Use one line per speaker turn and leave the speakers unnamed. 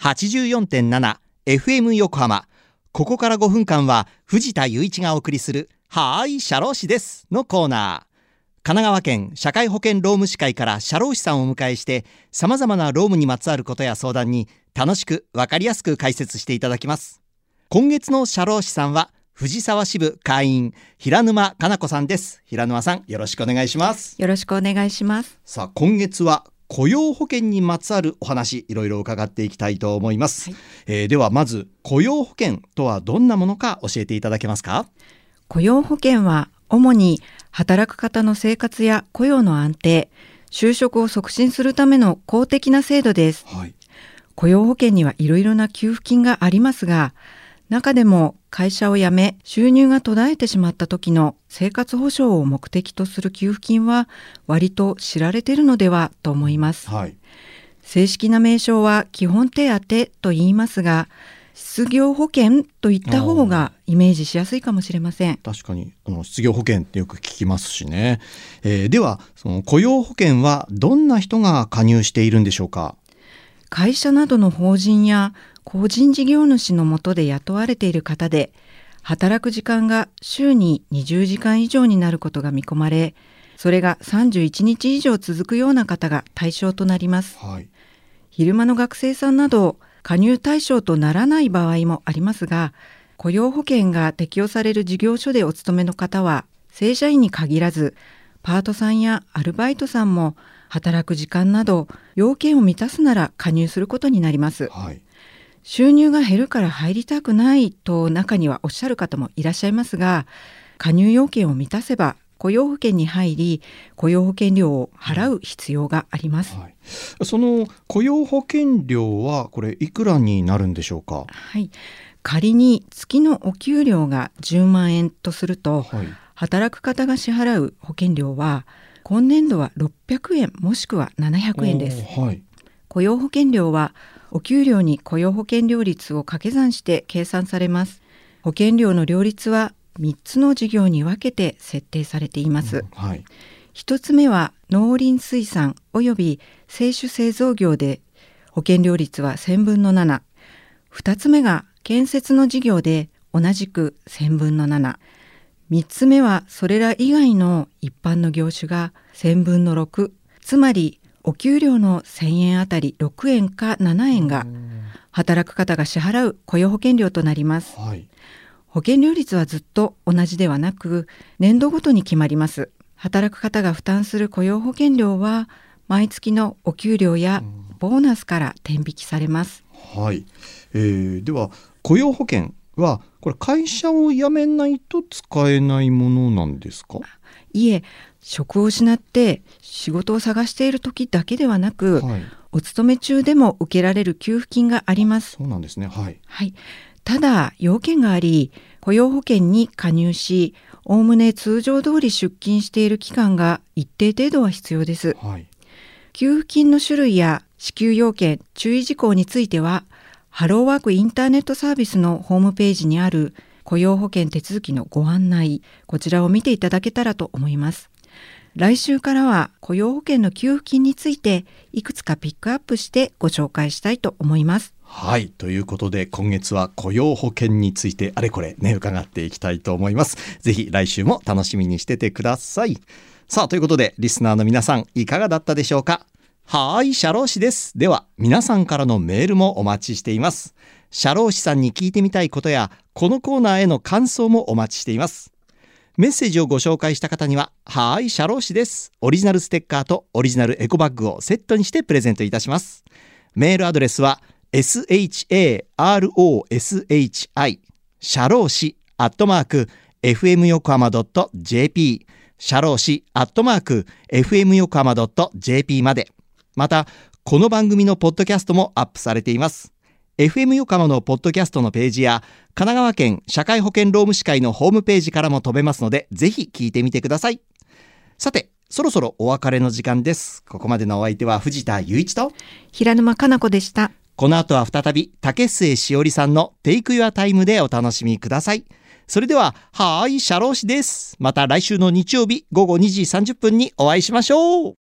84.7FM 横浜。ここから5分間は藤田雄一がお送りするはーい、社労士ですのコーナー。神奈川県社会保険労務士会から社労士さんをお迎えして様々な労務にまつわることや相談に楽しくわかりやすく解説していただきます今月の社労士さんは藤沢支部会員平沼かな子さんです平沼さんよろしくお願いします
よろしくお願いします
さあ今月は雇用保険にまつわるお話いろいろ伺っていきたいと思います、はい、えー、ではまず雇用保険とはどんなものか教えていただけますか？
雇用保険は主に働く方の生活や雇用の安定、就職を促進するための公的な制度です。はい、雇用保険にはいろいろな給付金がありますが、中でも会社を辞め収入が途絶えてしまった時の生活保障を目的とする給付金は割と知られているのではと思います。はい、正式な名称は基本手当と言いますが、失業保険といった方がイメージしやすいかもしれません。
確かにあの失業保険ってよく聞きますしね、えー、ではその雇用保険はどんな人が加入しているんでしょうか？
会社などの法人や個人事業主のもとで雇われている方で働く時間が週に20時間以上になることが見込まれそれが31日以上続くような方が対象となります、はい、昼間の学生さんなど加入対象とならない場合もありますが雇用保険が適用される事業所でお勤めの方は正社員に限らずパートさんやアルバイトさんも働く時間など要件を満たすなら加入することになります、はい、収入が減るから入りたくないと中にはおっしゃる方もいらっしゃいますが加入要件を満たせば雇用保険に入り雇用保険料を払う必要があります、はい、
その雇用保険料はこれいくらになるんでしょうか？
はい。仮に月のお給料が10万円とすると、はい、働く方が支払う保険料は今年度は600円もしくは700円です、はい、雇用保険料はお給料に雇用保険料率を掛け算して計算されます保険料の両立は3つの事業に分けて設定されています。うんはい、1つ目は農林水産及び製種製造業で保険料率は1000分の7。2つ目が建設の事業で同じく1000分の7。3つ目はそれら以外の一般の業種が1000分の6。つまりお給料の1000円あたり6円か7円が働く方が支払う雇用保険料となります。はい。保険料率はずっと同じではなく年度ごとに決まります。働く方が負担する雇用保険料は毎月のお給料やボーナスから転引きされます、
はい、えー、では雇用保険はこれ会社を辞めないと使えないものなんですか？
いえ職を失って仕事を探している時だけではなく、はい、お勤め中でも受けられる給付金があります。
そうなんですね。はい、
はい、ただ要件があり雇用保険に加入しおおむね通常通り出勤している期間が一定程度は必要です、はい、給付金の種類や支給要件注意事項についてはハローワークインターネットサービスのホームページにある雇用保険手続きのご案内こちらを見ていただけたらと思います。来週からは雇用保険の給付金についていくつかピックアップしてご紹介したいと思います。
はい。ということで今月は雇用保険についてあれこれね伺っていきたいと思います。ぜひ来週も楽しみにしててください。さあということでリスナーの皆さんいかがだったでしょうか？はーい社労士です。では皆さんからのメールもお待ちしています。社労士さんに聞いてみたいことやこのコーナーへの感想もお待ちしています。メッセージをご紹介した方には、はーい、社労士です。オリジナルステッカーとオリジナルエコバッグをセットにしてプレゼントいたします。メールアドレスは、sharoshi シャローシアットマーク fm 横浜 .jp シャローシアットマーク fm 横浜 .jp まで。またこの番組のポッドキャストもアップされています FM 横浜のポッドキャストのページや神奈川県社会保険労務士会のホームページからも飛べますのでぜひ聞いてみてくださいさてそろそろお別れの時間ですここまでのお相手は藤田雄一と
平沼かな子でした
この後は再び竹末しおりさんのテイクユアタイムでお楽しみください。それでは、はーい、シャロー氏です。また来週の日曜日午後2時30分にお会いしましょう。